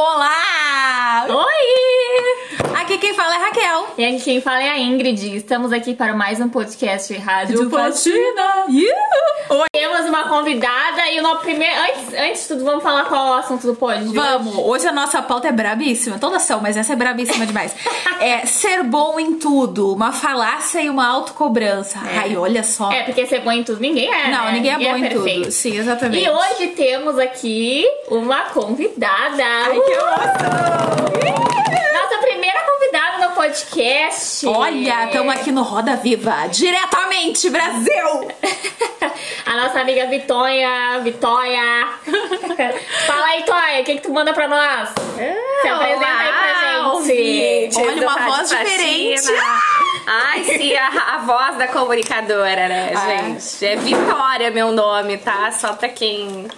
Olá! Oi! Aqui quem fala é Raquel. E aqui quem fala é a Ingrid. Estamos aqui para mais um podcast Rádio Faxina. Oi. Temos uma convidada e o nosso primeiro. Antes, antes de tudo, vamos falar qual é o assunto do pod. Vamos, hoje? hoje a nossa pauta é brabíssima, todas são, mas essa é brabíssima demais. é ser bom em tudo, uma falácia e uma autocobrança. É. Ai, olha só. É, porque ser bom em tudo ninguém é. Não, né? ninguém é bom em perfeito. tudo. Sim, exatamente. E hoje temos aqui uma convidada. Ai, que emoção! Podcast. Olha, estamos aqui no Roda Viva, diretamente, Brasil! A nossa amiga Vitória. Vitória. Fala aí, Toia, o que, que tu manda pra nós? Se apresenta aí pra gente. Olha, uma voz diferente. Ai, sim, a, a voz da comunicadora, né, Ah, gente? É Vitória meu nome, tá? Só pra quem,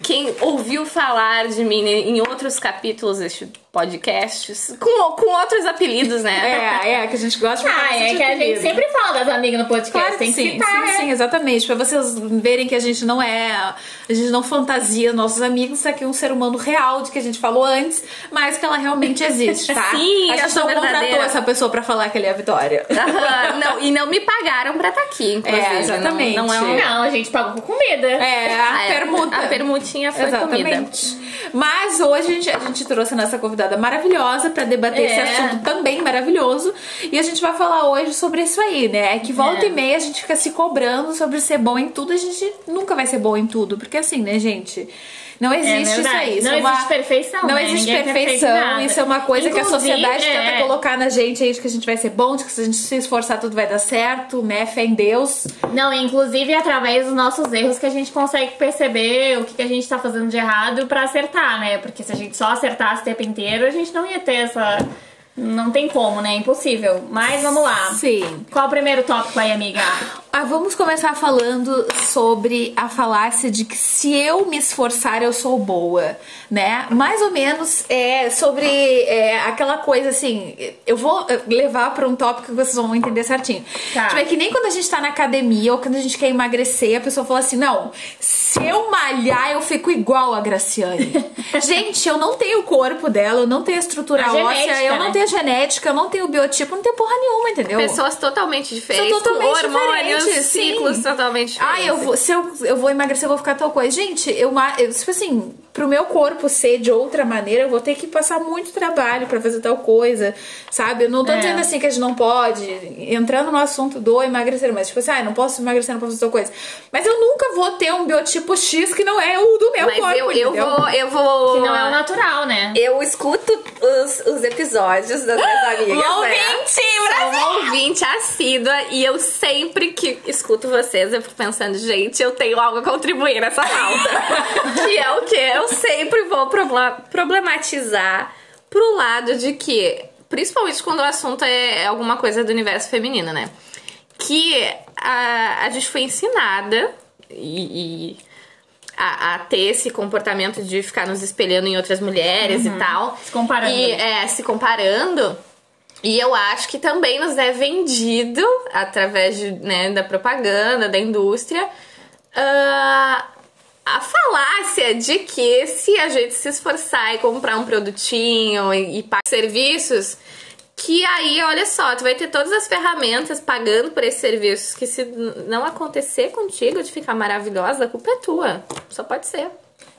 quem ouviu falar de mim em outros capítulos deste podcast, com, com outros apelidos, né? É, é, que a gente gosta de falar Ah, é que a gente apelido. sempre fala das amigas no podcast. Claro tem que sim, citar, sim, né? sim, exatamente. Pra vocês verem que a gente não é. A gente não fantasia nossos amigos, isso aqui é um ser humano real de que a gente falou antes, mas que ela realmente existe, tá? Sim, a gente não contratou essa pessoa pra falar que ele é a Vitória. Aham, não, e não me pagaram pra estar aqui, inclusive. É, exatamente. Não, não é um... Não, a gente pagou com comida. É, a Ah, é, permuta. A permutinha foi comida. Exatamente. Mas hoje a gente, a gente trouxe a nossa convidada maravilhosa pra debater esse É. assunto também maravilhoso. E a gente vai falar hoje sobre isso aí, né? Que volta É. e meia a gente fica se cobrando sobre ser bom em tudo. A gente nunca vai ser bom em tudo. Porque assim, né, gente? Não existe isso verdade. aí. Isso Não é uma- existe perfeição, Não né? existe Ninguém é perfeição. Isso é uma coisa que a Inclusive, sociedade é. tenta colocar na gente aí de que a gente vai ser bom, de que se a gente se esforçar tudo vai dar certo, né? Fé em Deus. Não, inclusive é através dos nossos erros que a gente consegue perceber o que, que a gente tá fazendo de errado pra acertar, né? Porque se a gente só acertasse o tempo inteiro, a gente não ia ter essa. Não tem como, né? Impossível. Mas vamos lá. Sim. Qual o primeiro tópico aí, amiga? Ah, vamos começar falando sobre a falácia de que se eu me esforçar eu sou boa, né? Mais ou menos é sobre é, aquela coisa assim. Eu vou levar para um tópico que vocês vão entender certinho. Tá. Tipo, é que nem quando a gente tá na academia ou quando a gente quer emagrecer, a pessoa fala assim: não, se eu malhar eu fico igual a Graciane. gente, eu não tenho o corpo dela, eu não tenho a estrutura A óssea, genética, eu não né? tenho a genética, eu não tenho o biotipo, não tenho porra nenhuma, entendeu? Pessoas totalmente diferentes, totalmente com hormônios, diferentes, ciclos sim. totalmente diferentes. Ah, eu vou, se eu, eu vou emagrecer, eu vou ficar tal coisa. Gente, eu, eu, tipo assim, pro meu corpo ser de outra maneira, eu vou ter que passar muito trabalho pra fazer tal coisa, sabe? Eu não tô É. dizendo assim que a gente não pode, entrando no assunto do emagrecer, mas tipo assim, ah, não posso emagrecer, não posso fazer tal coisa. Mas eu nunca vou ter um biotipo X que não é o do meu Mas corpo, eu, eu entendeu? vou, eu vou. Que não é o natural, né? Eu escuto os, os episódios das minhas amigas. né? Ouvinte, Sou uma ouvinte assídua e eu sempre que escuto vocês, eu fico pensando, gente, eu tenho algo a contribuir nessa pauta. que é o que? Eu sempre vou proble- problematizar pro lado de que, principalmente quando o assunto é alguma coisa do universo feminino, né? Que a, a gente foi ensinada e- e a, a ter esse comportamento de ficar nos espelhando em outras mulheres e tal. Se comparando. E é, se comparando. E eu acho que também nos é vendido, através de, né, da propaganda, da indústria, ah, a falácia de que se a gente se esforçar e comprar um produtinho e, e pagar serviços, que aí, olha só, tu vai ter todas as ferramentas pagando por esses serviços, que se não acontecer contigo de ficar maravilhosa, a culpa é tua. Só pode ser.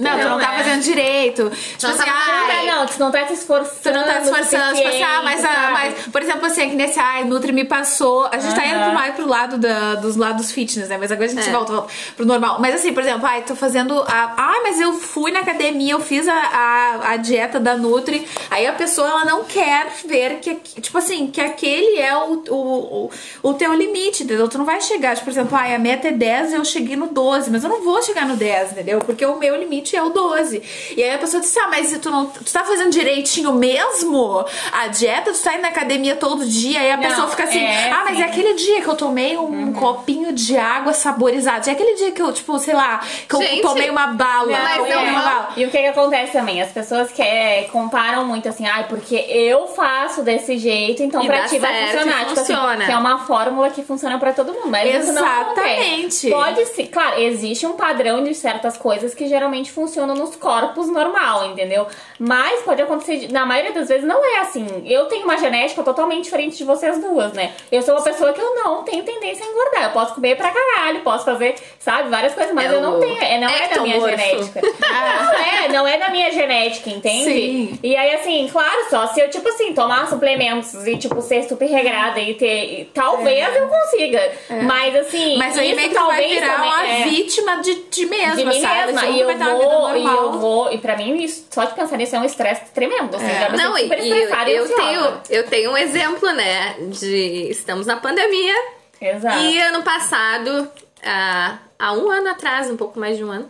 Não, tu não tá é. fazendo direito. Tipo Não assim, tá, ai, não, tu não tá te esforçando. Tu não tá se esforçando, tipo assim, ah, mas, ah, mas, por exemplo, assim, que nesse, ai, Nutri me passou. A gente tá indo mais pro lado da, dos lados fitness, né? Mas agora a gente É. volta pro normal. Mas assim, por exemplo, ai, tô fazendo. A, ah, mas eu fui na academia, eu fiz a, a, a dieta da Nutri. Aí a pessoa, ela não quer ver que, tipo assim, que aquele é o, o, o, o teu limite, entendeu? Tu não vai chegar, tipo, por exemplo, ai, a meta é 10 e eu cheguei no 12, mas eu não vou chegar no 10, entendeu? Porque o meu limite é o 12. E aí a pessoa disse, ah, mas tu, não, tu tá fazendo direitinho mesmo? A dieta, tu tá indo na academia todo dia, aí a Não, pessoa fica assim, é, ah, mas sim. é aquele dia que eu tomei um copinho de água saborizada. É aquele dia que eu, tipo, sei lá, que eu Gente, tomei uma bala. Não, eu é. tomei uma bala. E o que, que acontece também? As pessoas que é, comparam muito assim, ai, porque eu faço desse jeito, então E pra ti vai funcionar. e Tipo assim, funciona. que é uma fórmula que funciona pra todo mundo. Mas. Exatamente. Pode ser, claro, existe um padrão de certas coisas que geralmente realmente funciona nos corpos normal, entendeu? Mas pode acontecer, na maioria das vezes não é assim. Eu tenho uma genética totalmente diferente de vocês duas, né? Eu sou uma pessoa que eu não tenho tendência a engordar. Eu posso comer pra caralho, posso fazer, sabe, várias coisas, mas É eu não tenho, é, não é da minha genética. Não é, não é da minha genética, entende? Sim. E aí, assim, claro, só se eu, tipo assim, tomar suplementos e, tipo, ser super regrada e ter. talvez eu consiga. Mas, assim. É. Mas aí meio que tu vai talvez virar também- uma é, vítima de ti mesma, de mim sabe? mesma. E eu vida vou, e eu vou. E pra mim, isso, só de pensar nisso é um estresse tremendo. Assim, já me Não, e, e eu, eu tenho, eu tenho um exemplo, né? De estamos na pandemia Exato. e ano passado, há, há um ano atrás, um pouco mais de um ano,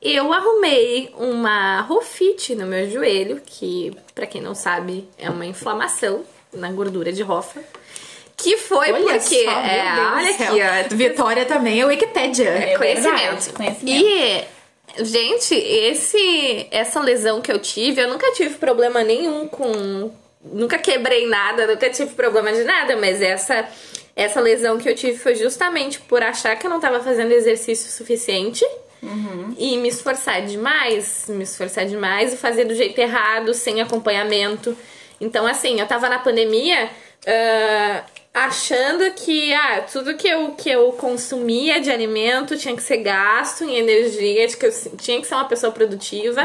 eu arrumei uma rofite no meu joelho, que, pra quem não sabe, é uma inflamação na gordura de rofa. Que foi Olha porque. só, é, meu Deus olha do céu. aqui, ó. Vitória também é Wikipedia. É conhecimento. verdade, conhecimento. E, gente, esse, essa lesão que eu tive, eu nunca tive problema nenhum com. Nunca quebrei nada, nunca tive problema de nada, mas essa, essa lesão que eu tive foi justamente por achar que eu não tava fazendo exercício suficiente. E me esforçar demais, me esforçar demais e fazer do jeito errado, sem acompanhamento. Então, assim, eu tava na pandemia ah, achando que ah, tudo que eu, que eu consumia de alimento tinha que ser gasto em energia, que eu tinha que ser uma pessoa produtiva.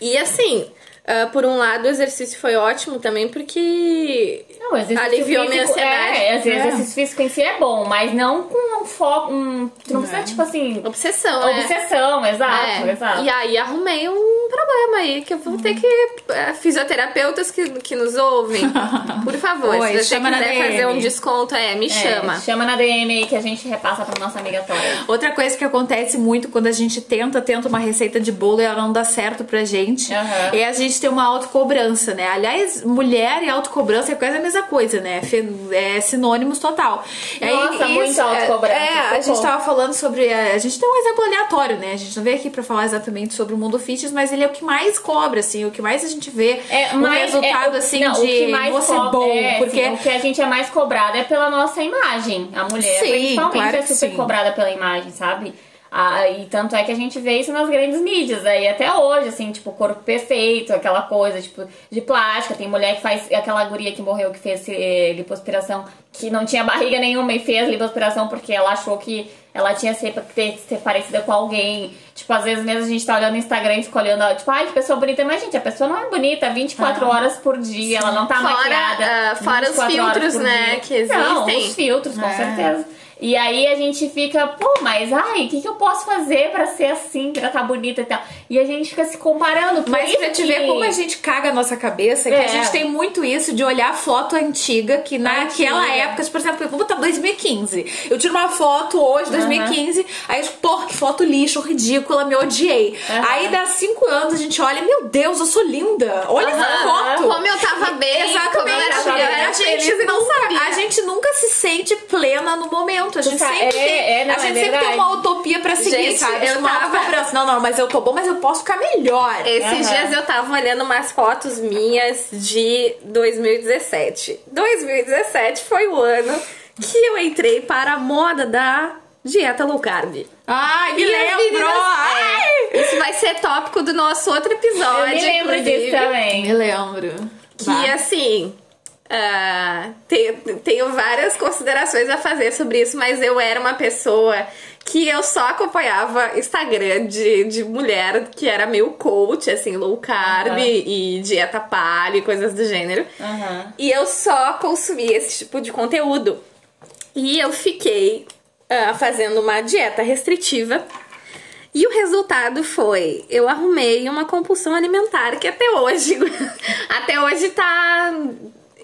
E assim, ah, por um lado, o exercício foi ótimo também, porque Não, o exercício aliviou minha físico- ansiedade. É, esse exercício físico em si é bom, mas não com um foco. Um, tu não precisa, tipo assim. Obsessão, né? Obsessão, exato, É, exato. E aí arrumei um problema aí, que eu vou ter que. eh, Fisioterapeutas que, que nos ouvem, por favor, Oi, se você quiser DM. fazer um desconto, é, me É, chama. Chama na DM aí que a gente repassa pra nossa amiga Tória. Outra coisa que acontece muito quando a gente tenta, tenta uma receita de bolo e ela não dá certo pra gente, é a gente ter uma autocobrança, né? Aliás, mulher e autocobrança é quase a mesma coisa, né? É sinônimos total. Nossa, muito autocobrança, É, a gente tava falando sobre. A gente tem um exemplo aleatório, né? A gente não veio aqui pra falar exatamente sobre o mundo fitness, mas ele é o que mais cobra, assim, o que mais a gente vê É, o mas resultado, é, o- assim, não, de o que mais você cobra- bom. é, porque. sim, o que a gente é mais cobrada é pela nossa imagem. A mulher, Sim, principalmente, claro é super sim. cobrada pela imagem, sabe? Ah, e tanto é que a gente vê isso nas grandes mídias aí até hoje, assim, tipo, corpo perfeito, aquela coisa, tipo, de plástica. Tem mulher que faz aquela guria que morreu, que fez eh, lipoaspiração, que não tinha barriga nenhuma e fez lipoaspiração porque ela achou que ela tinha ser, ter, ser parecida com alguém. Tipo, às vezes mesmo a gente tá olhando no Instagram e fica olhando, tipo, ai, que pessoa bonita. Mas, gente, a pessoa não é bonita 24 horas por dia, ela não tá Fora, maquiada. ah, fora os 24 horas filtros, né, dia. que Não, existem. os filtros, com É. certeza. E aí a gente fica, pô, mas ai, o que, que eu posso fazer pra ser assim, pra estar bonita e tal? E a gente fica se comparando. Por Mas isso pra te que- ver como a gente caga a nossa cabeça, que É. a gente tem muito isso de olhar foto antiga, que naquela Antiga. época, tipo, por exemplo, vamos botar 2015. Eu tiro uma foto hoje, 2015, aí eu, pô, que foto lixo, ridícula, me odiei. Aham. Aí dá cinco anos a gente olha, meu Deus, eu sou linda. Olha essa Aham. foto. Como eu tava bem, como eu Exatamente. era a, gente nunca, sabia. a gente nunca se sente plena no momento. A gente sa- sempre, é, tem, é, não, a gente é sempre tem uma utopia pra seguir, Gente, sabe? eu uma tava-. Não, não, mas eu tô bom, mas eu posso ficar melhor. Esses Aham. dias eu tava olhando umas fotos minhas de 2017. 2017 foi o ano que eu entrei para a moda da dieta low carb. Ai, me lembro! meninas- Ai! é, isso vai ser tópico do nosso outro episódio. Eu me lembro inclusive, disso também. Me lembro. Que Vai. assim. Ah, tenho, tenho várias considerações a fazer sobre isso, mas eu era uma pessoa que eu só acompanhava Instagram de, de mulher que era meio coach, assim, low carb Aham. e dieta paleo e coisas do gênero. Aham. E eu só consumia esse tipo de conteúdo. E eu fiquei ah, fazendo uma dieta restritiva. E o resultado foi, eu arrumei uma compulsão alimentar que até hoje, até hoje tá.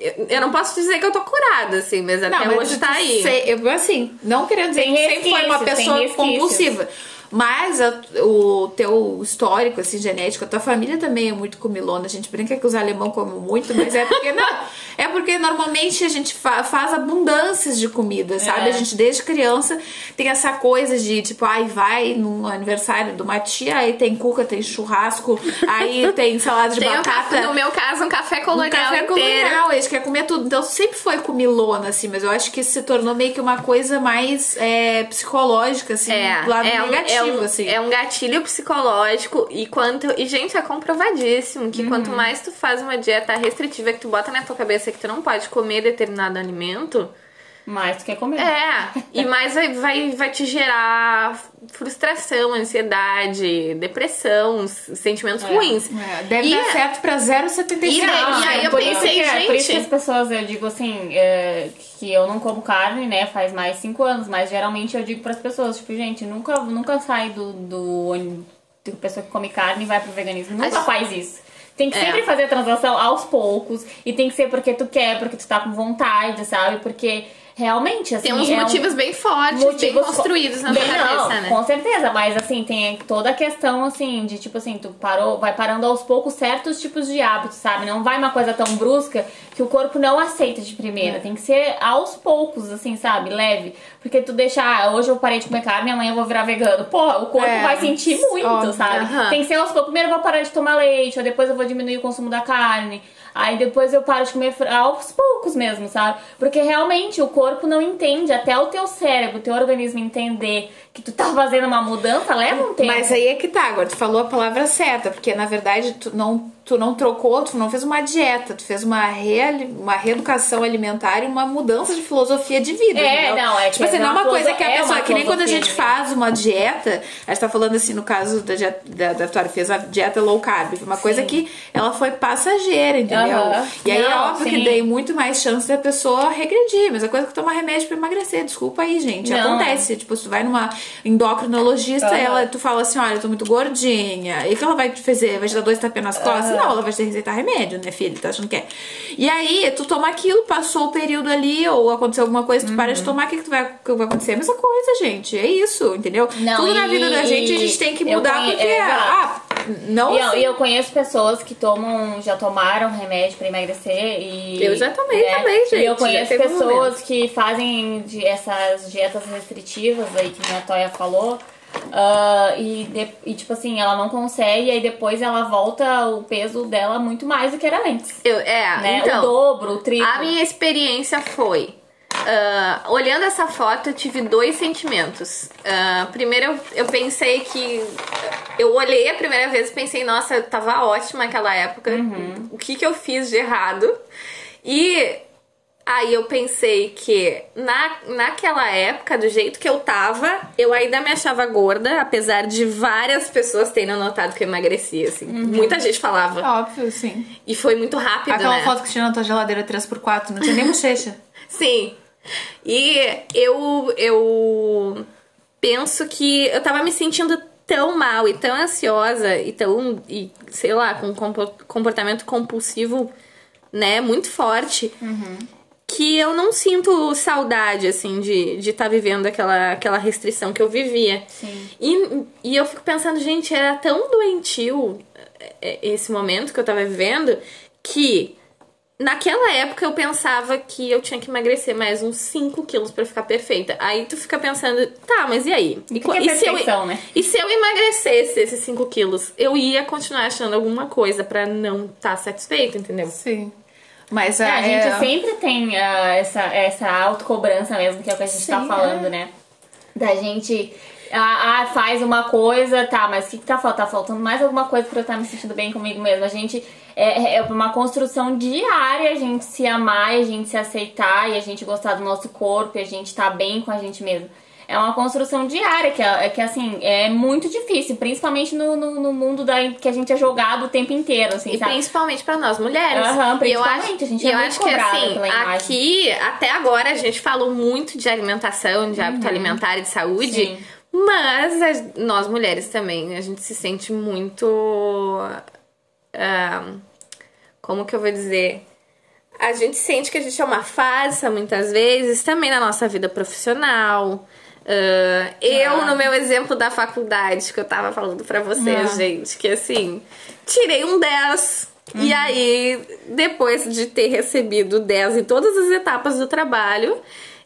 Eu eu não posso dizer que eu tô curada, assim, mas até mas hoje tá aí. sei- eu, assim, não querendo dizer Tem que sempre foi uma pessoa compulsiva. Mas a- o teu histórico, assim, genético, a tua família também é muito comilona. A gente brinca que os alemão comem muito, mas é porque não. É porque normalmente a gente fa- faz abundâncias de comida, sabe? É. A gente desde criança tem essa coisa de tipo, ai, vai no aniversário de uma tia, aí tem cuca, tem churrasco, aí tem salada de Tem um batata. café- no meu caso, um café Um colonial café inteiro. colonial, eles querem comer tudo. Então sempre foi comilona, assim, mas eu acho que isso se tornou meio que uma coisa mais é, psicológica, assim, É, do lado é, um- negativo. é negativo, um, assim. É um gatilho psicológico e quanto. E, gente, é comprovadíssimo que quanto mais tu faz uma dieta restritiva que tu bota na tua cabeça que tu não pode comer determinado alimento. Mais do que comer. É, e mais vai, vai, vai te gerar frustração, ansiedade, depressão, sentimentos ruins. É, deve E- dar certo pra 0,75. E e aí eu pensei, que, é- Por isso que gente- as pessoas, eu digo assim, é, que eu não como carne, né, faz mais cinco anos, mas geralmente eu digo pras pessoas, tipo, gente, nunca, nunca sai do, do, pessoa que come carne e vai pro veganismo. Nunca Acho- faz isso. Tem que É. sempre fazer a transação aos poucos, e tem que ser porque tu quer, porque tu tá com vontade, sabe? Porque realmente, assim. Tem uns é um- motivos bem fortes, bem motivos construídos na bem, cabeça, não, né? Com certeza, mas assim, tem toda a questão assim de tipo assim, tu parou, vai parando aos poucos certos tipos de hábitos, sabe? Não vai uma coisa tão brusca que o corpo não aceita de primeira. É. Tem que ser aos poucos, assim, sabe? Leve. Porque tu deixar, ah, hoje eu parei de comer carne, amanhã eu vou virar vegano. Porra, o corpo É, vai sentir muito, óbvio, sabe? Tem que ser aos poucos. Primeiro eu vou parar de tomar leite, ou depois eu vou diminuir o consumo da carne. Aí depois eu paro de comer aos poucos mesmo, sabe? Porque realmente o corpo não entende, até o teu cérebro, o teu organismo entender que tu tá fazendo uma mudança, leva um tempo. Mas aí é que tá, agora tu falou a palavra certa, porque na verdade tu não, tu não trocou, tu não fez uma dieta, tu fez uma, reali- uma reeducação alimentar e uma mudança de filosofia de vida. É, entendeu? não, é que Tipo assim, é não é uma coisa que a é pessoa, que nem quando a gente faz uma dieta, a gente tá falando assim no caso da, dieta- da, da Vitória, fez a dieta low carb, uma coisa Sim. que ela foi passageira, entendeu? E aí é Não, óbvio que sim. dei muito mais chance da pessoa regredir, mas a coisa que tomar remédio pra emagrecer, desculpa aí, gente, Não. acontece. Tipo, se tu vai numa endocrinologista, Aham. ela, tu fala assim, olha, eu tô muito gordinha. E o que ela vai te fazer? Vai te dar dois tapinhas nas costas? Não, ela vai te receitar remédio, né, filho? Tá achando que é? E aí, tu toma aquilo, passou o período ali, ou aconteceu alguma coisa, tu Uhum. para de tomar, o que, que, tu vai, que vai acontecer? A mesma coisa, gente. É isso, entendeu? Não, Tudo na e- vida da gente a gente tem que mudar conhe- porque, é, exato. ah, não E eu, eu conheço pessoas que tomam, já tomaram remédio pra emagrecer e. Eu já tomei né? também, gente, E eu conheço teve um pessoas que fazem essas dietas restritivas aí que a Toya falou. ah, e, de- e, tipo assim, ela não consegue, e aí depois ela volta o peso dela muito mais do que era antes. Eu, é, Né? então. o dobro, o triplo. A minha experiência foi. ah, olhando essa foto, eu tive dois sentimentos. Ah, primeiro, eu, eu pensei que. Eu olhei a primeira vez e pensei, nossa, eu tava ótima naquela época. O que, que eu fiz de errado? E aí eu pensei que na, naquela época, do jeito que eu tava, eu ainda me achava gorda, apesar de várias pessoas terem notado que eu emagreci, assim. Muita gente falava. Óbvio, sim. E foi muito rápido, Aquela né? foto que tinha na tua geladeira 3x4, não tinha nem bochecha. Sim. E eu, eu penso que eu tava me sentindo tão mal e tão ansiosa e tão, e, sei lá, com um compo- comportamento compulsivo, né, muito forte. Que eu não sinto saudade, assim, de estar de tá vivendo aquela, aquela restrição que eu vivia. Sim. E, e eu fico pensando, gente, era tão doentio é, esse momento que eu tava vivendo que naquela época eu pensava que eu tinha que emagrecer mais uns 5 quilos pra ficar perfeita. Aí tu fica pensando, tá, mas e aí? E, que que é e se eu, né? e se eu emagrecesse esses 5 quilos? Eu ia continuar achando alguma coisa pra não estar tá satisfeita, entendeu? Sim. Mas É, a, gente sempre tem ah, essa, essa autocobrança mesmo, que é o que a gente tá Sim, falando, é. né? Da gente. Ah, ah, faz uma coisa, tá, mas o que, que tá faltando? Tá faltando mais alguma coisa pra eu estar me sentindo bem comigo mesmo. A gente. É, é uma construção diária a gente se amar, a gente se aceitar e a gente gostar do nosso corpo e a gente tá bem com a gente mesmo. É uma construção diária, que, é, que assim, é muito difícil, principalmente no, no, no mundo da, que a gente é jogado o tempo inteiro, assim, E sabe? principalmente pra nós mulheres. Aham, e eu acho, principalmente, a gente é eu muito acho que assim, aqui, até agora, a gente falou muito de alimentação, de hábito alimentar e de saúde. Sim. Mas a- nós mulheres também, a gente se sente muito. ah, como que eu vou dizer? A gente sente que a gente é uma farsa muitas vezes, também na nossa vida profissional. Ah, eu, Ah. no meu exemplo da faculdade, que eu tava falando pra vocês, Ah. gente, que assim, tirei um 10. E aí, depois de ter recebido 10 em todas as etapas do trabalho,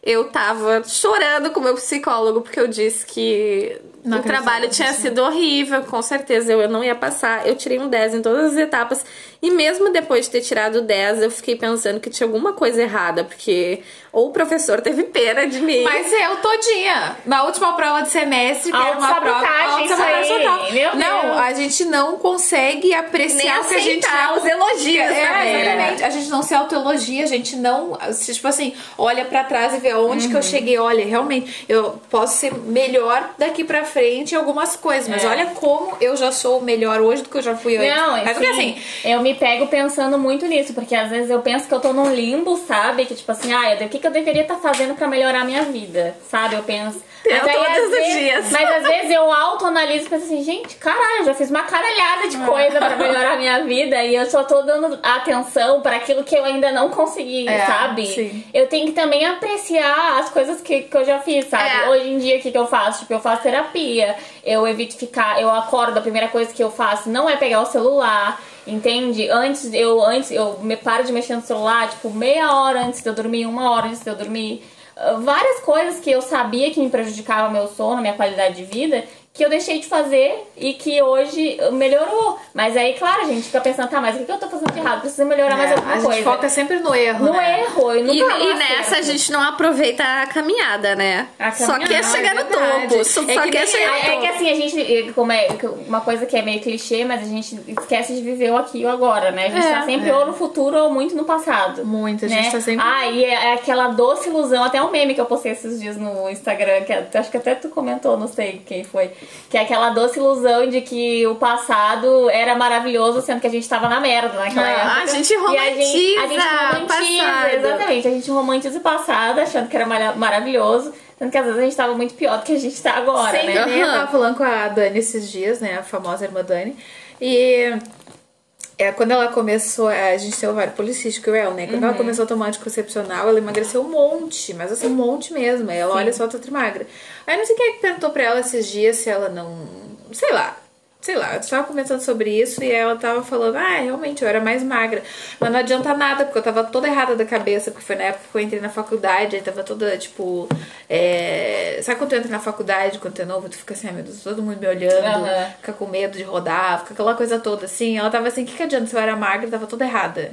eu tava chorando com o meu psicólogo, porque eu disse que Não o trabalho tinha nisso. sido horrível, com certeza eu não ia passar. Eu tirei um 10 em todas as etapas. E mesmo depois de ter tirado 10, eu fiquei pensando que tinha alguma coisa errada, porque ou o professor teve pena de mim. Mas eu todinha. Na última prova de semestre, que era uma prova. Autossabotagem, total. meu não, Deus. a gente não consegue Nem apreciar o que a gente não... os elogios É, também, né? exatamente. A gente não se autoelogia, a gente não, tipo assim, olha pra trás e vê onde Uhum. que eu cheguei. Olha, realmente, eu posso ser melhor daqui pra frente em algumas coisas, mas É. olha como eu já sou melhor hoje do que eu já fui antes. Não, mas porque assim, assim, eu me pego pensando muito nisso, porque às vezes eu penso que eu tô num limbo, sabe? Que tipo assim, ah, eu- o que, que eu deveria estar fazendo pra melhorar a minha vida, sabe? Eu penso. Eu Mas aí, todos às os vezes- dias. Mas às vezes eu autoanaliso e penso assim, gente, caralho, eu já fiz uma caralhada de coisa pra melhorar a minha vida e eu só tô dando atenção pra aquilo que eu ainda não consegui, É, sabe? sim. Eu tenho que também apreciar as coisas que, que eu já fiz, sabe? É. Hoje em dia, o que, que eu faço? Tipo, eu faço terapia, eu evito ficar, eu acordo, a primeira coisa que eu faço não é pegar o celular, entende? Antes, eu antes, eu me paro de mexer no celular, tipo, meia hora antes de eu dormir, uma hora antes de eu dormir. Ah, Várias coisas que eu sabia que me prejudicavam meu sono, minha qualidade de vida, que eu deixei de fazer e que hoje melhorou. Mas aí, claro, a gente fica pensando, tá, mas o que eu tô fazendo de errado? Preciso melhorar mais é, alguma a gente coisa. foca sempre no erro, no né? erro, eu E, nunca e no nessa a gente não aproveita a caminhada, né? A Só caminhada, quer chegar é no topo. Só, É só que quer nem- chegar no É, é topo. que assim, a gente, como é uma coisa que é meio clichê, mas a gente esquece de viver o aqui e o agora, né? A gente É, tá sempre é. ou no futuro ou muito no passado. Muito, a né? gente tá sempre- Ah, e é, é aquela doce ilusão, até um meme que eu postei esses dias no Instagram, que é- acho que até tu comentou, não sei quem foi, que é aquela doce ilusão de que o passado era maravilhoso, sendo que a gente tava na merda naquela Ah, época. a gente E a gente, a gente romantiza romantiza, passado. exatamente, a gente romantiza o passado, achando que era mara- maravilhoso, sendo que às vezes a gente tava muito pior do que a gente tá agora, Sim, né? né? Eu tava falando com a Dani esses dias, né? A famosa irmã Dani. E é, quando ela começou, a gente tem ovário policístico, eu, né? Quando ela começou a tomar anticoncepcional, ela emagreceu um monte, mas assim, um monte mesmo. Aí ela olha só, tá trimagra. Aí não sei quem é que perguntou pra ela esses dias se ela não. Sei lá. Sei lá, eu tava conversando sobre isso e ela tava falando, ah, realmente, eu era mais magra. Mas não adianta nada, porque eu tava toda errada da cabeça, porque foi na época que eu entrei na faculdade, aí tava toda, tipo. é, Sabe quando tu entra na faculdade, quando tu é novo, tu fica assim, ai meu Deus, todo mundo me olhando, Aham. fica com medo de rodar, fica aquela coisa toda assim. Ela tava assim, o que, que adianta se eu era magra? Eu tava toda errada.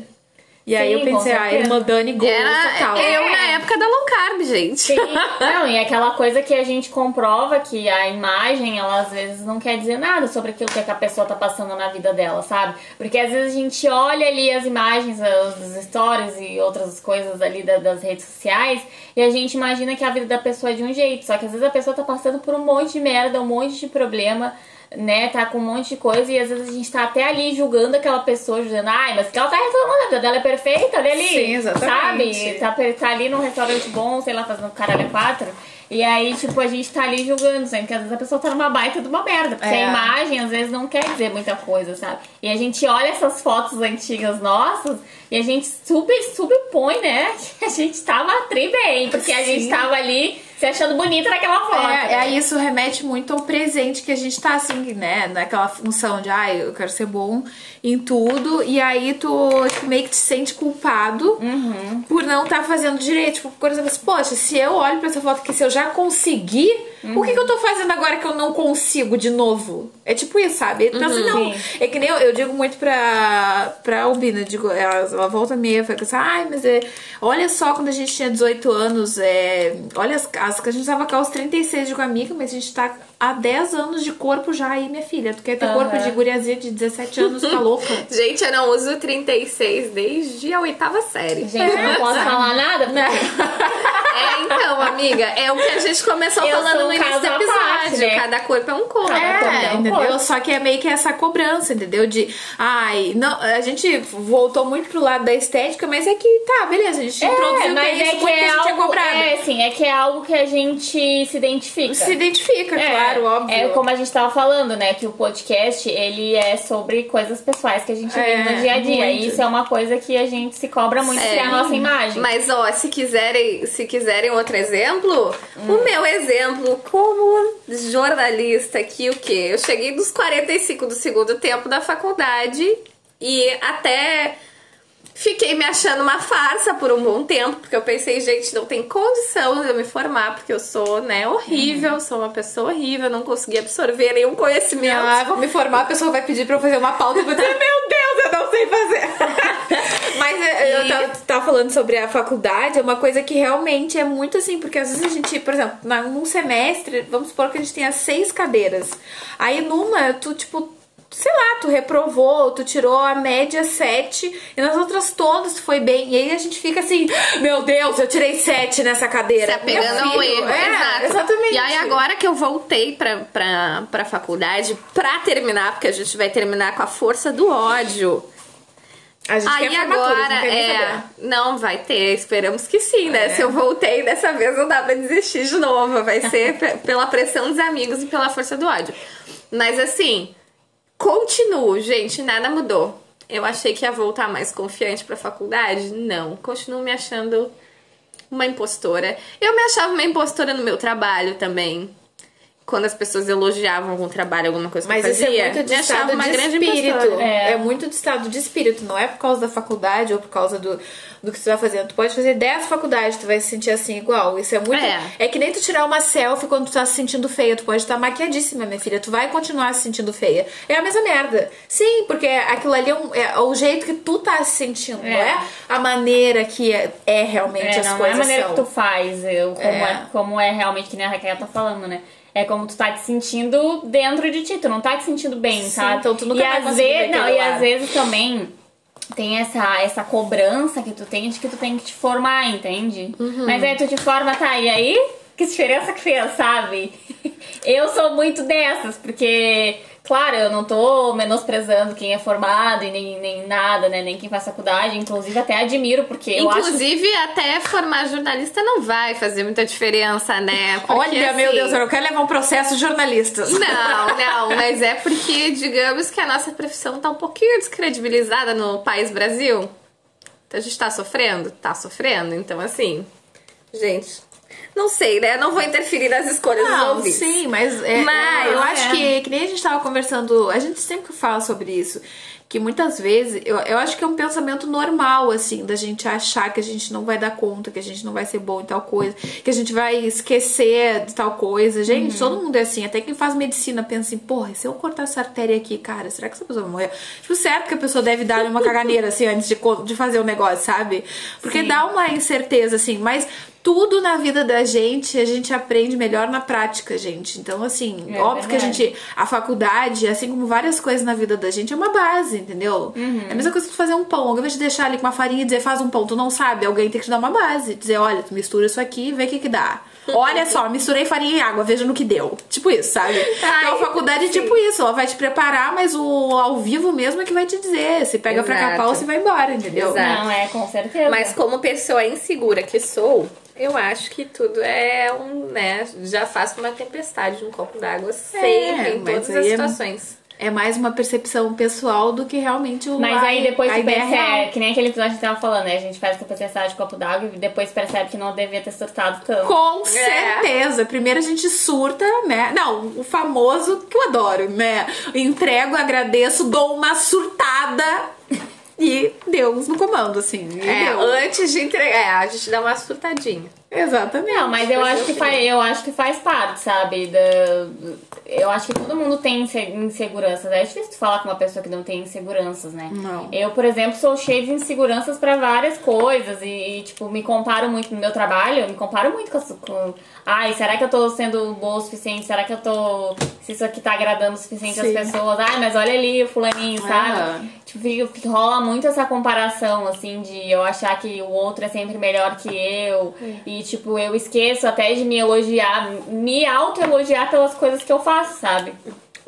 E aí Sim, eu pensei, ah, irmã Dani Gold total. Era eu na época da low carb, gente. Sim. Não, e aquela coisa que a gente comprova que a imagem, ela às vezes não quer dizer nada sobre aquilo que a pessoa tá passando na vida dela, sabe? Porque às vezes a gente olha ali as imagens, os stories e outras coisas ali da- das redes sociais e a gente imagina que a vida da pessoa é de um jeito. Só que às vezes a pessoa tá passando por um monte de merda, um monte de problema. Né, tá com um monte de coisa e às vezes a gente tá até ali julgando aquela pessoa, dizendo, ai, mas que ela tá reclamando, a vida dela é perfeita, olha ali. Sim, exatamente. Sabe? Tá, tá ali num restaurante bom, sei lá, fazendo caralho quatro. E aí, tipo, a gente tá ali julgando, sendo que às vezes a pessoa tá numa baita de uma merda. Porque É. a imagem, às vezes, não quer dizer muita coisa, sabe? E a gente olha essas fotos antigas nossas e a gente super, subpõe, né? Que a gente tava tri bem, porque a gente Sim. tava ali se achando bonita naquela foto. É, é, isso remete muito ao presente que a gente tá assim, né? Naquela função de, ah, eu quero ser bom em tudo. E aí tu tipo, meio que te sente culpado Uhum. por não estar fazendo direito. Tipo, por exemplo, assim, poxa, se eu olho pra essa foto aqui, se eu já consegui, o que, que eu tô fazendo agora que eu não consigo de novo? É tipo isso, sabe? Então, assim, não. Uhum. É que nem eu, eu digo muito pra, pra Albina, digo, ela, ela volta meia, fica assim, ai, mas é, olha só quando a gente tinha 18 anos, é, olha as, as que a gente tava cá aos 36 de amiga, mas a gente tá há 10 anos de corpo já aí, minha filha. Tu quer ter Aham. corpo de guriazinha de 17 anos, tá louca? Gente, eu não uso 36 desde a oitava série. Gente, eu não posso falar nada, porque É, então, amiga, é o que a gente começou Eu falando no início do episódio. parte, né? Cada corpo é um corpo. É, é um entendeu? corpo. Só que é meio que essa cobrança, entendeu? De, ai, não, a gente voltou muito pro lado da estética, mas é que tá, beleza, a gente introduziu mas que é isso muito que a gente é algo, cobrado. é, assim, é que é algo que a gente se identifica. Se identifica, claro, óbvio. É como a gente tava falando, né? Que o podcast, ele é sobre coisas pessoas que a gente É, vê no dia a dia. muito. E isso é uma coisa que a gente se cobra muito, que é a nossa imagem. Mas, ó, se quiserem, se quiserem outro exemplo, Hum. o meu exemplo como jornalista que o quê? Eu cheguei nos 45 do segundo tempo da faculdade e até fiquei me achando uma farsa por um bom tempo, porque eu pensei, gente, não tem condição de eu me formar, porque eu sou, né, horrível, sou uma pessoa horrível, não consegui absorver nenhum conhecimento. Ah, vou me formar, a pessoa vai pedir pra eu fazer uma pauta e vou dizer, meu Deus, eu não sei fazer. Mas é, eu E- tava, tava falando sobre a faculdade, é uma coisa que realmente é muito assim, porque às vezes a gente, por exemplo, num semestre, vamos supor que a gente tenha seis cadeiras. Aí numa, tu, tipo, sei lá, tu reprovou, tu tirou a média 7 e nas outras todas foi bem. E aí a gente fica assim, meu Deus, eu tirei 7 nessa cadeira. Se apegando ao erro. É, Exato. exatamente. E aí, agora que eu voltei pra, pra, pra faculdade, pra terminar, porque a gente vai terminar com a força do ódio. A gente Aí agora não é. Não vai ter, esperamos que sim, né? É. Se eu voltei dessa vez, não dá pra desistir de novo. Vai ser pe- pela pressão dos amigos e pela força do ódio. Mas assim, continuo, gente, nada mudou. Eu achei que ia voltar mais confiante pra faculdade? Não. Continuo me achando uma impostora. Eu me achava uma impostora no meu trabalho também. Quando as pessoas elogiavam algum trabalho, alguma coisa que Mas eu isso é fazia, muito de estado uma de grande espírito. impostora. É. muito de estado de espírito. Não é por causa da faculdade ou por causa do, do que você vai fazendo. Tu pode fazer 10 faculdades, tu vai se sentir assim igual. Isso é muito. É. É, que nem tu tirar uma selfie quando tu tá se sentindo feia. Tu pode estar maquiadíssima, minha filha. Tu vai continuar se sentindo feia. É a mesma merda. Sim, porque aquilo ali é, um- é o jeito que tu tá se sentindo. Não É. é a maneira que é, é realmente É, as não é a coisas maneira são. que tu faz, eu, como, É. é. como é realmente que nem a Raquel tá falando, né? É como tu tá te sentindo dentro de ti, tu não tá te sentindo bem, Sim, sabe? então tu nunca e vai às vezes, não, e lado. às vezes também tem essa, essa cobrança que tu tem de que tu tem que te formar, entende? Uhum. Mas aí tu te forma, tá, e aí? Que diferença que fez, sabe? Eu sou muito dessas, porque, claro, eu não tô menosprezando quem é formado e nem, nem nada, né? Nem quem faz faculdade, inclusive até admiro, porque eu acho Inclusive, até formar jornalista não vai fazer muita diferença, né? Porque, Olha, meu assim, Deus, eu não quero levar um processo de jornalistas. Não, não, mas é porque, digamos que a nossa profissão tá um pouquinho descredibilizada no país Brasil. Então a gente tá sofrendo? Tá sofrendo. Então, assim, gente, não sei, né? Não vou interferir nas escolhas dos Não, ouvintes. sim, mas, é, Mas, eu acho é. que, que nem a gente tava conversando, a gente sempre fala sobre isso, que muitas vezes, eu, eu acho que é um pensamento normal, assim, da gente achar que a gente não vai dar conta, que a gente não vai ser bom em tal coisa, que a gente vai esquecer de tal coisa. Gente, todo mundo é assim, até quem faz medicina pensa assim, porra, e se eu cortar essa artéria aqui, cara, será que essa pessoa vai morrer? Tipo, certo que a pessoa deve dar uma caganeira, assim, antes de, de fazer o negócio, sabe? Porque dá uma incerteza, assim, mas tudo na vida da gente a gente aprende melhor na prática, gente. Então, assim, É óbvio que a gente. A faculdade, assim como várias coisas na vida da gente, é uma base, entendeu? Uhum. É a mesma coisa que tu fazer um pão. Alguém vai te deixar ali com uma farinha e dizer faz um pão, tu não sabe. Alguém tem que te dar uma base. Dizer, olha, tu mistura isso aqui e vê o que que dá. Olha só, misturei farinha e água, veja no que deu. Tipo isso, sabe? então a faculdade é tipo isso, ela vai te preparar, mas o ao vivo mesmo é que vai te dizer. Se pega pra Exato. capar ou se vai embora, entendeu? Exato. Não, é, com certeza. Mas como pessoa insegura que sou, eu acho que tudo é um, né? Já faço uma tempestade num copo d'água sempre, em mas todas as é- situações. É mais uma percepção pessoal do que realmente o Mas aí depois a percebe, real. que nem aquele episódio que tava falando, né? A gente faz tempestade de copo d'água e depois percebe que não devia ter surtado tanto. Com certeza. Primeiro a gente surta, né? Não, o famoso que eu adoro, né? Entrego, agradeço, dou uma surtada e Deus no comando, assim. E É, deu. antes de entregar, é, a gente dá uma surtadinha. Exatamente. Não, mas eu acho que faz, eu acho que faz parte, sabe? Da, eu acho que todo mundo tem inse- inseguranças. É difícil tu falar com uma pessoa que não tem inseguranças, né? Não. Eu, por exemplo, sou cheia de inseguranças pra várias coisas e, e, tipo, me comparo muito no meu trabalho, eu me comparo muito com, as- com ai, será que eu tô sendo boa o suficiente? Será que eu tô se isso aqui tá agradando o suficiente às Sim. pessoas? Ai, mas olha ali o fulaninho, sabe? Aham. Tipo, rola muito essa comparação, assim, de eu achar que o outro é sempre melhor que eu. E, tipo, eu esqueço até de me elogiar, me auto-elogiar pelas coisas que eu faço, sabe?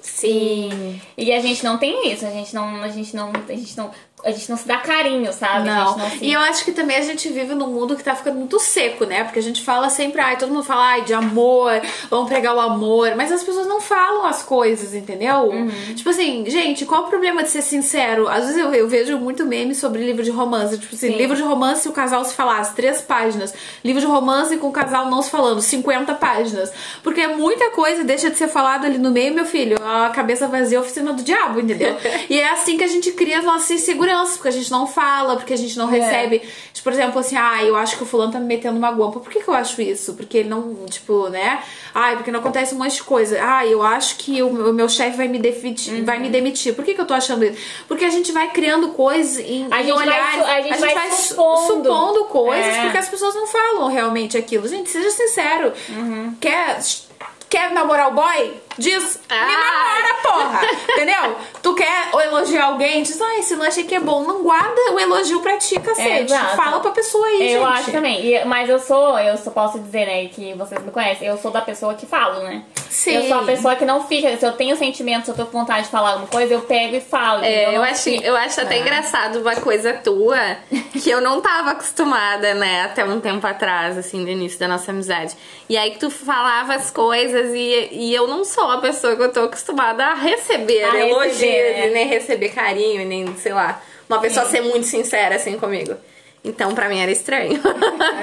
Sim. E a gente não tem isso, a gente não, a gente não, a gente não, a gente não se dá carinho, sabe? A Não. não se... E eu acho que também a gente vive num mundo que tá ficando muito seco, né? Porque a gente fala sempre, ai, todo mundo fala, ai, de amor, vamos pregar o amor, mas as pessoas não falam as coisas, entendeu? Uhum. Tipo assim, gente, qual o problema de ser sincero? Às vezes eu, eu vejo muito meme sobre livro de romance. Tipo assim, Sim. livro de romance se o casal se falasse três páginas. Livro de romance com o casal não se falando, 50 páginas. Porque muita coisa deixa de ser falado ali no meio, meu filho. a cabeça vazia é a oficina do diabo, entendeu? e é assim que a gente cria as nossas inseguranças, porque a gente não fala, porque a gente não recebe. Tipo, por exemplo, assim, ah, eu acho que o fulano tá me metendo uma guampa. Por que, que eu acho isso? Porque ele não, tipo, né? Ai, porque não acontece um monte de coisa. Ah, eu acho que o meu, o meu chefe vai me demitir, vai me demitir. Por que, que eu tô achando isso? Porque a gente vai criando coisas em, A em gente vai olhares. su- a gente vai su- supondo. supondo coisas É. porque as pessoas não falam realmente aquilo. Gente, seja sincero. Quer, quer namorar o boy? Diz, me Ah. namora, porra! Entendeu? Tu quer elogiar alguém? Diz, ah, esse lanche aqui é bom. Não guarda o elogio pra ti, cacete. exato. Fala pra pessoa aí, Eu gente. acho também. E- mas eu sou, eu só posso dizer, né, que vocês me conhecem, eu sou da pessoa que falo, né? Sim. Eu sou a pessoa que não fica. Se eu tenho sentimento, se eu tô com vontade de falar alguma coisa, eu pego e falo. É, eu não acho, fico- eu acho até engraçado uma coisa tua que eu não tava acostumada, né, até um tempo atrás, assim, no início da nossa amizade. E aí que tu falava as coisas e, e eu não sou a pessoa que eu tô acostumada a receber A elogios receber, e nem receber carinho, e nem, sei lá, uma pessoa ser muito sincera assim comigo. Então, pra mim era estranho.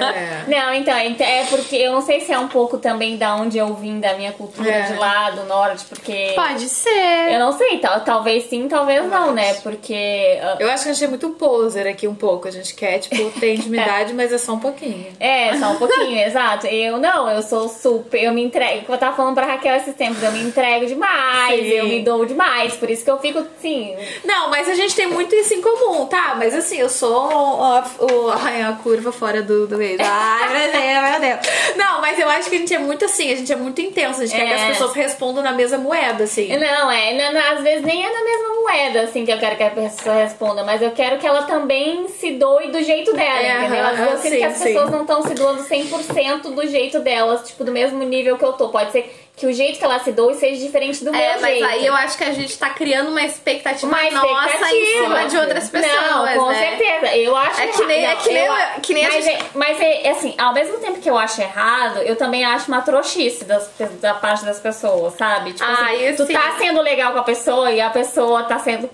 É. Não, então, ent- é porque eu não sei se é um pouco também da onde eu vim, da minha cultura É. de lá, do norte, porque. Pode ser. Eu não sei, tal, talvez sim, talvez não, né? Porque. ah, Eu acho que a gente é muito poser aqui um pouco. A gente quer, tipo, ter intimidade, mas é só um pouquinho. É, só um pouquinho, exato. Eu não, eu sou super, eu me entrego. Eu tava falando pra Raquel esses tempos, eu me entrego demais, Sim. eu me dou demais. Por isso que eu fico assim. Não, mas a gente tem muito isso em comum, tá? Mas assim, eu sou o, ai, a curva fora do, do eixo. Ai, meu Deus, meu Deus. Não, mas eu acho que a gente é muito assim, a gente é muito intenso. A gente quer que É. as pessoas respondam na mesma moeda, assim. Não, é, não, não, às vezes nem é na mesma moeda, assim, que eu quero que a pessoa responda, mas eu quero que ela também se doe do jeito dela, É, entendeu? Às vezes eu sinto que as pessoas sim. não estão se doando 100% do jeito delas, tipo, do mesmo nível que eu tô. Pode ser que o jeito que ela se doe seja diferente do É, meu mas jeito. aí eu acho que a gente tá criando uma expectativa Uma nossa em cima de outras pessoas, Não, com né? certeza. Eu acho É que nem- é que nem- eu, que nem a mas, gente- é, mas é, é assim, ao mesmo tempo que eu acho errado, eu também acho uma trouxice das, da parte das pessoas, sabe? Tipo Ah, assim, isso tu tá sim. sendo legal com a pessoa e a pessoa tá sendo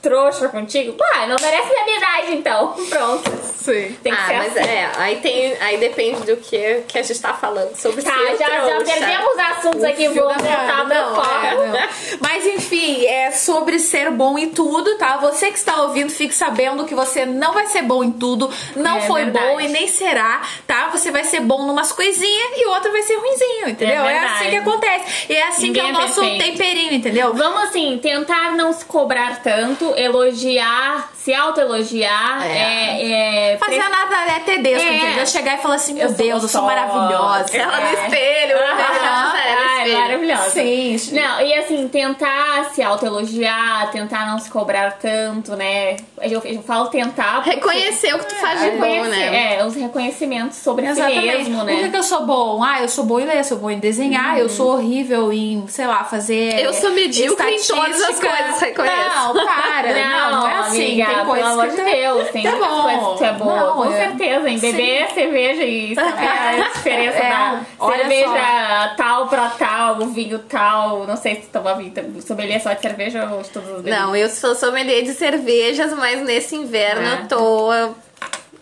trouxa contigo, pá, não merece minha amizade então. Pronto. Sim. Tem que ah, ser mas assim. é, aí tem. Aí depende do que, que a gente tá falando sobre Tá, já, já perdemos assuntos aqui, Fio vamos da voltar pra fora. é. Mas enfim, é sobre ser bom em tudo, tá? Você que está ouvindo, fique sabendo que você não vai ser bom em tudo, não É foi verdade. bom e nem será, tá? Você vai ser bom numas coisinhas e outra vai ser ruinzinho, entendeu? É, verdade. assim que acontece. E é assim Ninguém que é é o nosso perfeito. temperinho, entendeu? Vamos assim, tentar não se cobrar tanto, elogiar, se autoelogiar, É. é, é, Fazer pre- nada é tedesco, É. entendeu? Chegar e falar assim, meu Eu sou Deus, eu sou maravilhosa. Ela no É. espelho, ela no Ai, espelho. maravilhosa. Sim. Não, e assim, tentar se autoelogiar, tentar não se cobrar tanto, né? Eu, eu falo tentar. porque- Reconhecer o que tu faz de bom, reconhecer, né? É, os reconhecimentos sobre si Exatamente. mesmo, Por que, né? que eu sou bom? Ah, eu sou bom em ler, sou bom em desenhar, eu sou horrível em, sei lá, fazer. Eu sou medíocre em todas as coisas, reconheço. Não, para. Não, não, é assim. amiga, tem coisas pelo amor de Deus, tem Tá muitas bom. coisas que é boa, Não, com é- certeza. Em beber cerveja e saber a diferença É, da olha cerveja tal pra tal, o vinho tal. Não sei se tu toma vinho, sommelier só de cerveja ou de todas as bebidas. Não, eu sou sommelier de cervejas, mas nesse inverno Ah. eu tô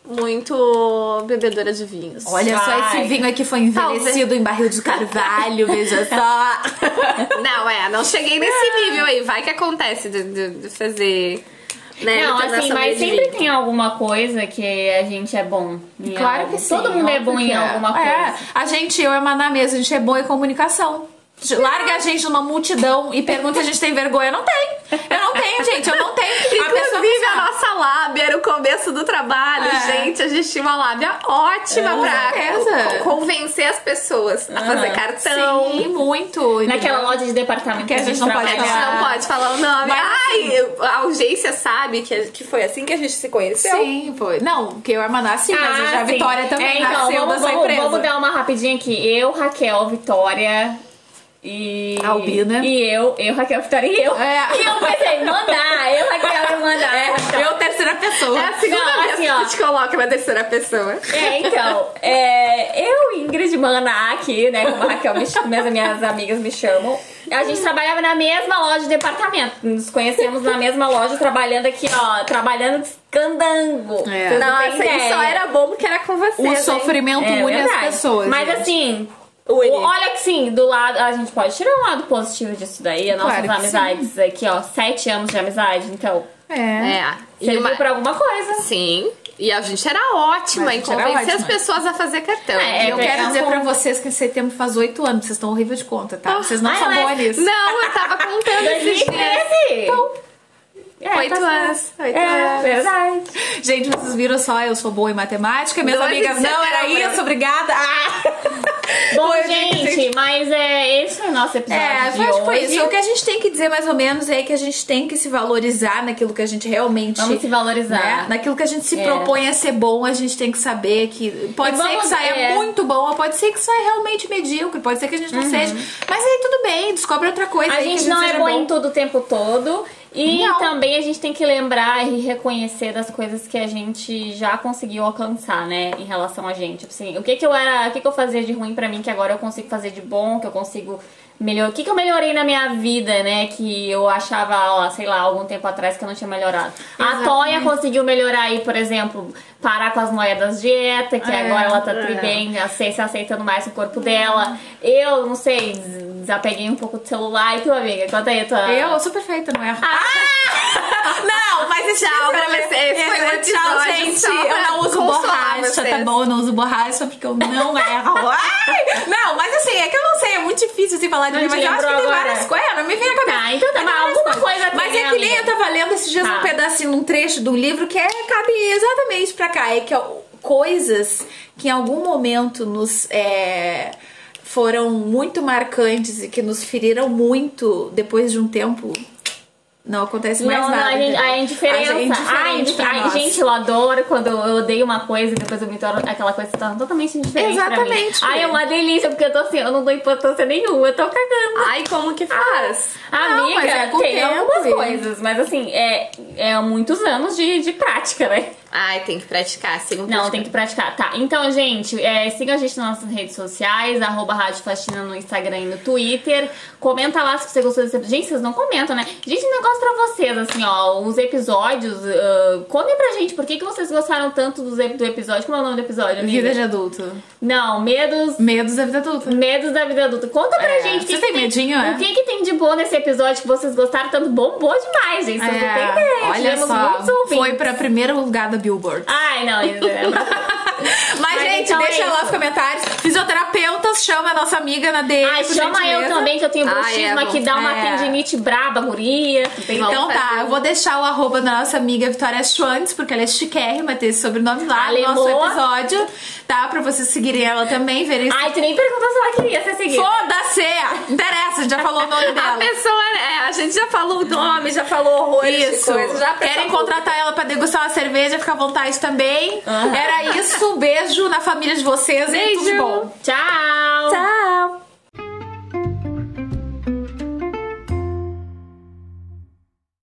muito bebedora de vinhos. Olha só, Ai. esse vinho aqui foi envelhecido em barril de carvalho, veja só. Não, é, não cheguei nesse nível aí. Vai que acontece de, de- de fazer. Né, Não, assim, mas sempre tem alguma coisa que a gente é bom. Claro algo. que sim. Todo mundo é bom em é. alguma coisa. É, a gente, eu e a Maná mesmo, a gente é bom em comunicação. Larga a gente numa multidão e pergunta se a gente tem vergonha. Eu não tenho. Eu não tenho, gente. Eu não tenho. A pessoa Inclusive, a nossa lábia era o começo do trabalho, É. gente. A gente tinha uma lábia ótima Com pra convencer as pessoas a fazer cartão. Sim, muito. Naquela loja de departamento Que a gente não pode A gente não pode falar o nome. Mas, Ai, a agência sabe que, que foi assim que a gente se conheceu. Sim, foi. Não, que eu e a Maná sim, mas Ah, a. Vitória também É, então, nasceu vamos, dessa vamos, empresa. Vamos dar uma rapidinha aqui. Eu, Raquel, Vitória e. Albina. E eu, eu, Raquel, Vitória e eu. É. E eu pensei, mandar, eu, Raquel, e mandar. É, Então, eu terceira pessoa. É a segunda Não, vez assim, que ó. a gente coloca na terceira pessoa. É, então, é, eu, Ingrid Maná, aqui, né, como a Raquel, me, chama- minhas, minhas amigas me chamam, a gente trabalhava na mesma loja de departamento. Nos conhecemos na mesma loja, trabalhando aqui, ó, trabalhando de escandango. É. Nossa, isso só era bom porque era com você. O sofrimento É une as pessoas. Mas gente. assim, Olha que sim, do lado. A gente pode tirar um lado positivo disso daí. As nossas Claro que amizades aqui, ó. Sete anos de amizade, então. É. É. E Serviu uma... pra alguma coisa. Sim. E a gente era ótima em convencer as pessoas a fazer cartão. É, E eu é, quero é dizer um pra vocês que esse setembro faz oito anos, vocês estão horríveis de conta, tá? Vocês não Ah, são mas- boas nisso. Não, eu tava contando esses dias. 2013! É, Oito tá anos. Oito É, anos. verdade. Gente, vocês viram só, eu sou boa em matemática, minhas de amigas, não, era isso, obrigada. Ah! Bom, Foi, gente, mas é, esse foi o nosso episódio É, foi, acho que foi hoje. isso. O que a gente tem que dizer mais ou menos é que a gente tem que se valorizar naquilo que a gente realmente. Vamos se valorizar. né? Naquilo que a gente se É. propõe a ser bom, a gente tem que saber que pode ser que saia é. muito bom, ou pode ser que saia realmente medíocre, pode ser que a gente não seja. Mas aí tudo bem, descobre outra coisa. Uhum. A aí que gente não é seja bom em tudo o tempo todo. E Não. também a gente tem que lembrar e reconhecer das coisas que a gente já conseguiu alcançar, né? Em relação a gente. Tipo Assim, o que que eu era, o que que eu fazia de ruim pra mim que agora eu consigo fazer de bom, que eu consigo melhorar. O que que eu melhorei na minha vida, né? Que eu achava, ó, sei lá, algum tempo atrás que eu não tinha melhorado. A Exatamente. Toya conseguiu melhorar aí, por exemplo, parar com as noias das dieta, que É, agora ela tá é. bem, se aceitando mais o corpo dela. Eu, não sei, des- desapeguei um pouco do celular. E tu, amiga? Conta aí a tua... Eu sou perfeita, não erro. Ah! Não, mas esse Tchau pra vocês, foi um Tchau, gente. só Eu não uso borracha, tá vocês. bom? Eu não uso borracha porque eu não erro. Ai! Não, mas assim, é que eu não sei, é muito difícil assim falar de mim, mas eu acho que tem várias coisas. Não me vem a cabeça. Tá, então tá, Mas alguma coisa Mas é que nem eu tava lendo esses dias Tá. um pedacinho, um trecho de um livro que é, cabe exatamente pra cá. É que ó, coisas que em algum momento nos. é, foram muito marcantes e que nos feriram muito depois de um tempo. Não acontece mais Não, não, nada. a, gente, a indiferença. A Ai, indiferente ai, nós. gente, eu adoro quando eu odeio uma coisa e depois eu me torno aquela coisa tá totalmente indiferente Exatamente. Ai, é uma delícia, porque eu tô assim, eu não dou importância nenhuma, eu tô cagando. Ai, como que faz? Amiga, Não, mas é tem tempo, algumas coisas, mas assim, é, é muitos anos de, de prática, né? Ai, tem que praticar, sim. Não, tem que praticar. Tá, então, gente, é, siga a gente nas nossas redes sociais, arroba Rádio Faxina no Instagram e no Twitter. Comenta lá se você gostou desse episódio. Gente, vocês não comentam, né? Gente, um negócio pra vocês, assim, ó, os episódios. Uh, contem pra gente por que, que vocês gostaram tanto dos, ep- do episódio. Como é o nome do episódio, amiga? Vida de adulto. Não, medos... Medos da vida adulta. Medos da vida adulta. Conta pra É, gente. o que você que tem medinho, é? O que, que tem de bom nesse episódio que vocês gostaram tanto? Bombou demais, gente. Vocês não têm ideia. olha Tivemos só, foi pra primeiro lugar da Billboard. Ai, não, é Mas, Mas gente, então é deixa lá isso. os comentários. Fisioterapeutas, chama a nossa amiga na DM. Ai, chama eu também, que eu tenho bruxismo é, aqui, dá uma é. tendinite braba, guria. Tem Então tá, eu vou deixar o arroba da nossa amiga Vitória Schwantz, porque ela é chiquérrima, ter esse sobrenome lá no nosso episódio, tá? Pra vocês seguirem ela também, verem Ai, tu nem perguntou se ela queria ser seguida. Foda-se! Interessa, a gente já falou o nome A dela. pessoa, é, a gente já falou o nome, já falou horrores Isso. coisa. Já Querem contratar ela pra degustar uma cerveja, fica à vontade também. Aham. Era isso. Beijo na família de vocês e tudo de Beijo. bom. Tchau! Tchau!